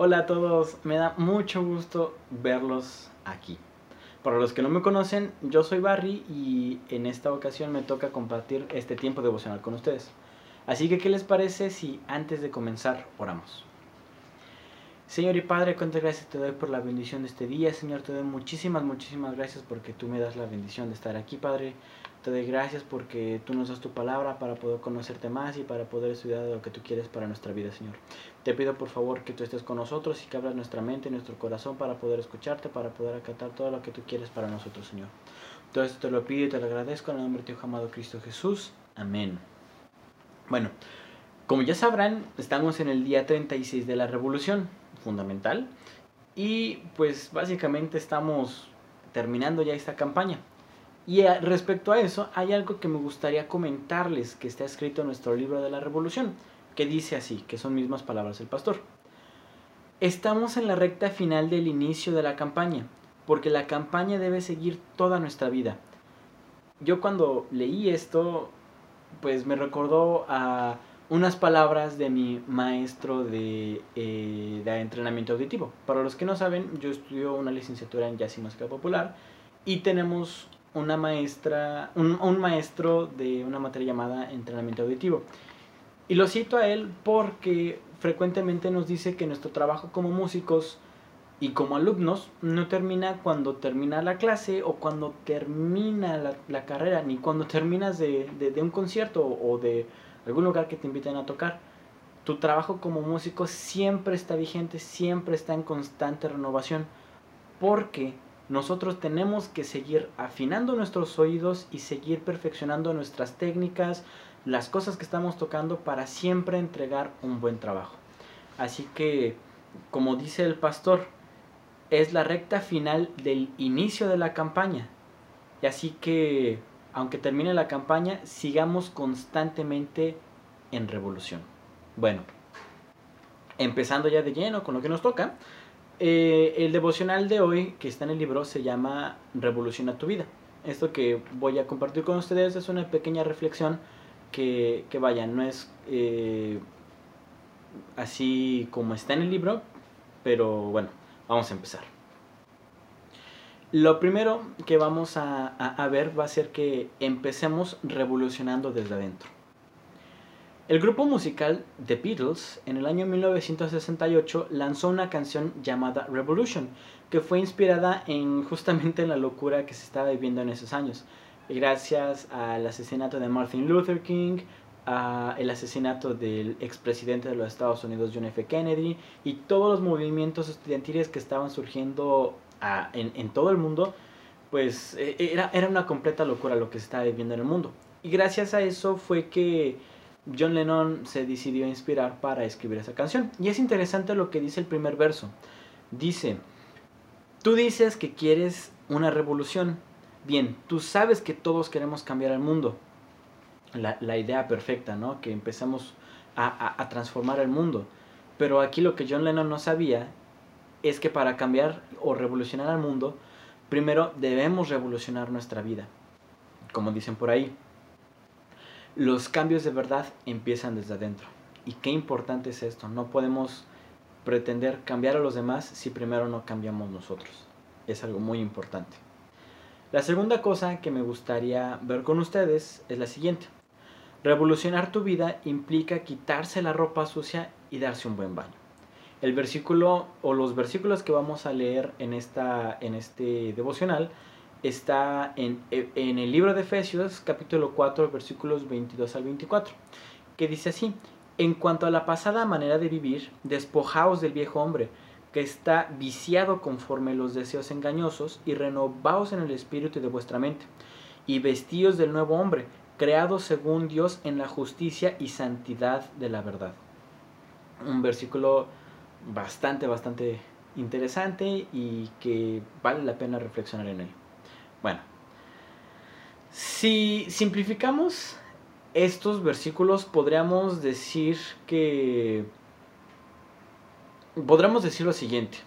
Hola a todos, me da mucho gusto verlos aquí. Para los que no me conocen, yo soy Barry y en esta ocasión me toca compartir este tiempo devocional con ustedes. Así que, ¿qué les parece si antes de comenzar oramos? Señor y Padre, cuántas gracias te doy por la bendición de este día. Señor, te doy muchísimas, muchísimas gracias porque tú me das la bendición de estar aquí, Padre. Te doy gracias porque tú nos das tu palabra para poder conocerte más y para poder estudiar lo que tú quieres para nuestra vida, Señor. Te pido por favor que tú estés con nosotros y que abras nuestra mente y nuestro corazón para poder escucharte, para poder acatar todo lo que tú quieres para nosotros, Señor. Todo esto te lo pido y te lo agradezco en el nombre de tu amado Cristo Jesús. Amén. Bueno, como ya sabrán, estamos en el día 36 de la Revolución, fundamental, y pues básicamente estamos terminando ya esta campaña. Y respecto a eso, hay algo que me gustaría comentarles que está escrito en nuestro libro de la Revolución, que dice así, que son mismas palabras del pastor. Estamos en la recta final del inicio de la campaña, porque la campaña debe seguir toda nuestra vida. Yo cuando leí esto, pues me recordó a unas palabras de mi maestro de, eh, de, entrenamiento auditivo. Para los que no saben, yo estudio una licenciatura en jazz y música popular y tenemos una maestra, un, maestro de una materia llamada entrenamiento auditivo. Y lo cito a él porque frecuentemente nos dice que nuestro trabajo como músicos y como alumnos no termina cuando termina la clase o cuando termina la, carrera, ni cuando terminas de, de, un concierto o de algún lugar que te inviten a tocar. Tu trabajo como músico siempre está vigente, siempre está en constante renovación, porque nosotros tenemos que seguir afinando nuestros oídos y seguir perfeccionando nuestras técnicas, las cosas que estamos tocando para siempre entregar un buen trabajo. Así que, como dice el pastor, es la recta final del inicio de la campaña. Y así que, aunque termine la campaña, sigamos constantemente en revolución. Bueno, empezando ya de lleno con lo que nos toca, eh, el devocional de hoy, que está en el libro, se llama Revoluciona tu vida. Esto que voy a compartir con ustedes es una pequeña reflexión que, vaya, no es eh, así como está en el libro, pero bueno, vamos a empezar. Lo primero que vamos a ver va a ser que empecemos revolucionando desde adentro. El grupo musical The Beatles en el año 1968 lanzó una canción llamada Revolution, que fue inspirada en justamente en la locura que se estaba viviendo en esos años, gracias al asesinato de Martin Luther King, el asesinato del expresidente de los Estados Unidos John F. Kennedy y todos los movimientos estudiantiles que estaban surgiendo en, en, todo el mundo, pues e, era, era una completa locura lo que se estaba viviendo en el mundo. Y gracias a eso fue que John Lennon se decidió a inspirar para escribir esa canción. Y es interesante lo que dice el primer verso. Dice, tú dices que quieres una revolución. Bien, tú sabes que todos queremos cambiar el mundo. La, idea perfecta, ¿no? Que empezamos a, transformar el mundo. Pero aquí lo que John Lennon no sabía es que para cambiar o revolucionar al mundo, primero debemos revolucionar nuestra vida. Como dicen por ahí, los cambios de verdad empiezan desde adentro. Y qué importante es esto. No podemos pretender cambiar a los demás si primero no cambiamos nosotros. Es algo muy importante. La segunda cosa que me gustaría ver con ustedes es la siguiente. Revolucionar tu vida implica quitarse la ropa sucia y darse un buen baño. El versículo o los versículos que vamos a leer en, esta, en este devocional está en, en, el libro de Efesios capítulo 4 versículos 22 al 24, que dice así, en cuanto a la pasada manera de vivir, despojaos del viejo hombre, que está viciado conforme los deseos engañosos, y renovaos en el espíritu de vuestra mente, y vestíos del nuevo hombre, creado según Dios en la justicia y santidad de la verdad. Un versículo bastante, bastante interesante y que vale la pena reflexionar en él. Bueno, si simplificamos estos versículos, podríamos decir que... Podríamos decir lo siguiente.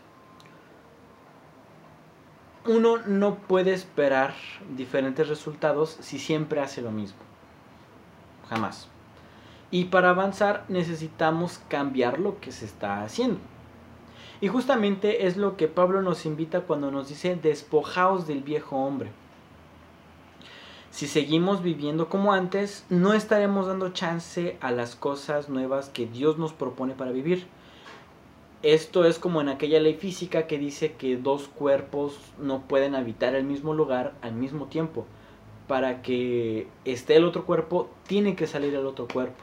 Uno no puede esperar diferentes resultados si siempre hace lo mismo. Jamás. Y para avanzar necesitamos cambiar lo que se está haciendo. Y justamente es lo que Pablo nos invita cuando nos dice despojaos del viejo hombre. Si seguimos viviendo como antes, no estaremos dando chance a las cosas nuevas que Dios nos propone para vivir. Esto es como en aquella ley física que dice que dos cuerpos no pueden habitar el mismo lugar al mismo tiempo. Para que esté el otro cuerpo, tiene que salir el otro cuerpo.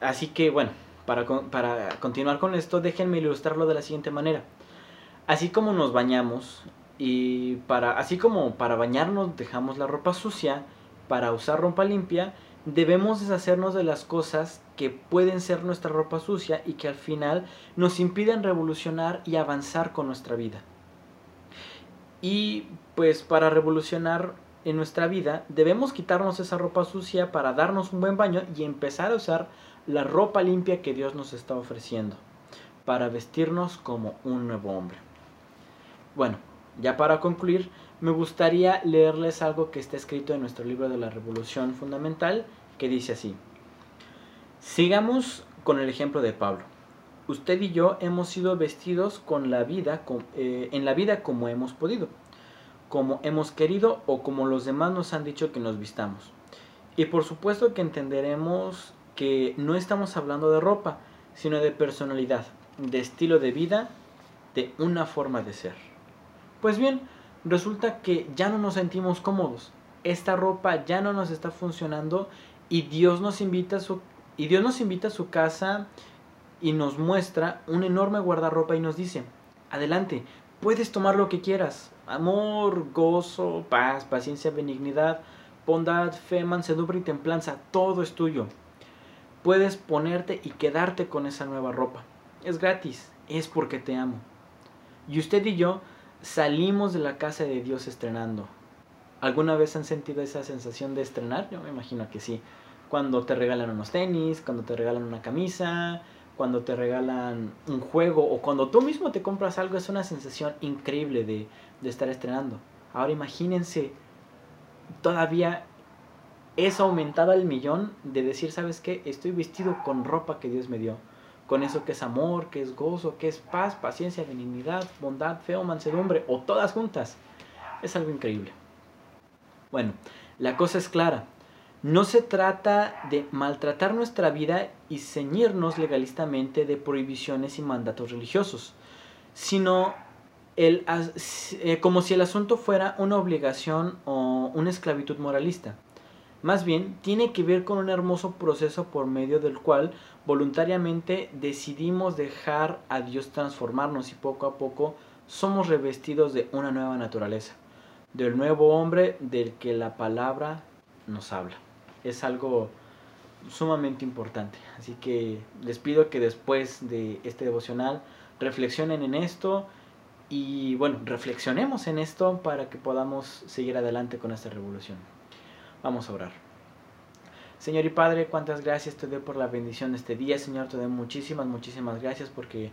Así que bueno, para, para continuar con esto, déjenme ilustrarlo de la siguiente manera. Así como nos bañamos, y para, así como para bañarnos dejamos la ropa sucia, para usar ropa limpia, debemos deshacernos de las cosas que pueden ser nuestra ropa sucia y que al final nos impiden revolucionar y avanzar con nuestra vida. Y pues para revolucionar en nuestra vida debemos quitarnos esa ropa sucia para darnos un buen baño y empezar a usar la ropa limpia que Dios nos está ofreciendo para vestirnos como un nuevo hombre. Bueno, ya para concluir, me gustaría leerles algo que está escrito en nuestro libro de la Revolución Fundamental, que dice así. Sigamos con el ejemplo de Pablo. Usted y yo hemos sido vestidos con la vida, eh, en la vida como hemos podido, como hemos querido o como los demás nos han dicho que nos vistamos. Y por supuesto que entenderemos que no estamos hablando de ropa, sino de personalidad, de estilo de vida, de una forma de ser. Pues bien, resulta que ya no nos sentimos cómodos. Esta ropa ya no nos está funcionando y Dios nos invita a su, y Dios nos invita a su casa y nos muestra un enorme guardarropa y nos dice, adelante, puedes tomar lo que quieras. Amor, gozo, paz, paciencia, benignidad, bondad, fe, mansedumbre y templanza, todo es tuyo. Puedes ponerte y quedarte con esa nueva ropa. Es gratis, es porque te amo. Y usted y yo salimos de la casa de Dios estrenando. ¿Alguna vez han sentido esa sensación de estrenar? Yo me imagino que sí. Cuando te regalan unos tenis, cuando te regalan una camisa, cuando te regalan un juego o cuando tú mismo te compras algo, es una sensación increíble de, estar estrenando. Ahora imagínense, todavía es aumentado al millón de decir, ¿sabes qué? Estoy vestido con ropa que Dios me dio con eso que es amor, que es gozo, que es paz, paciencia, benignidad, bondad, feo, mansedumbre, o todas juntas. Es algo increíble. Bueno, la cosa es clara. No se trata de maltratar nuestra vida y ceñirnos legalistamente de prohibiciones y mandatos religiosos, sino el, eh, como si el asunto fuera una obligación o una esclavitud moralista. Más bien, tiene que ver con un hermoso proceso por medio del cual voluntariamente decidimos dejar a Dios transformarnos y poco a poco somos revestidos de una nueva naturaleza, del nuevo hombre del que la palabra nos habla. Es algo sumamente importante. Así que les pido que después de este devocional reflexionen en esto y bueno, reflexionemos en esto para que podamos seguir adelante con esta revolución. Vamos a orar. Señor y Padre, cuántas gracias te doy por la bendición de este día, Señor. Te doy muchísimas, muchísimas gracias porque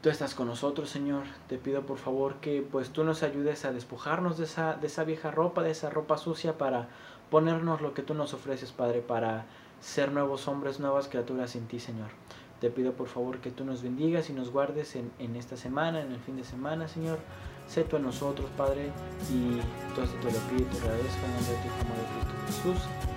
tú estás con nosotros, Señor. Te pido por favor que pues tú nos ayudes a despojarnos de esa, de esa vieja ropa, de esa ropa sucia para ponernos lo que tú nos ofreces, Padre, para ser nuevos hombres, nuevas criaturas en ti, Señor. Te pido por favor que tú nos bendigas y nos guardes en, en esta semana, en el fin de semana, Señor. Sé tú en nosotros, Padre, y esto te lo pido y te agradezco en nombre de tu Cristo Jesús.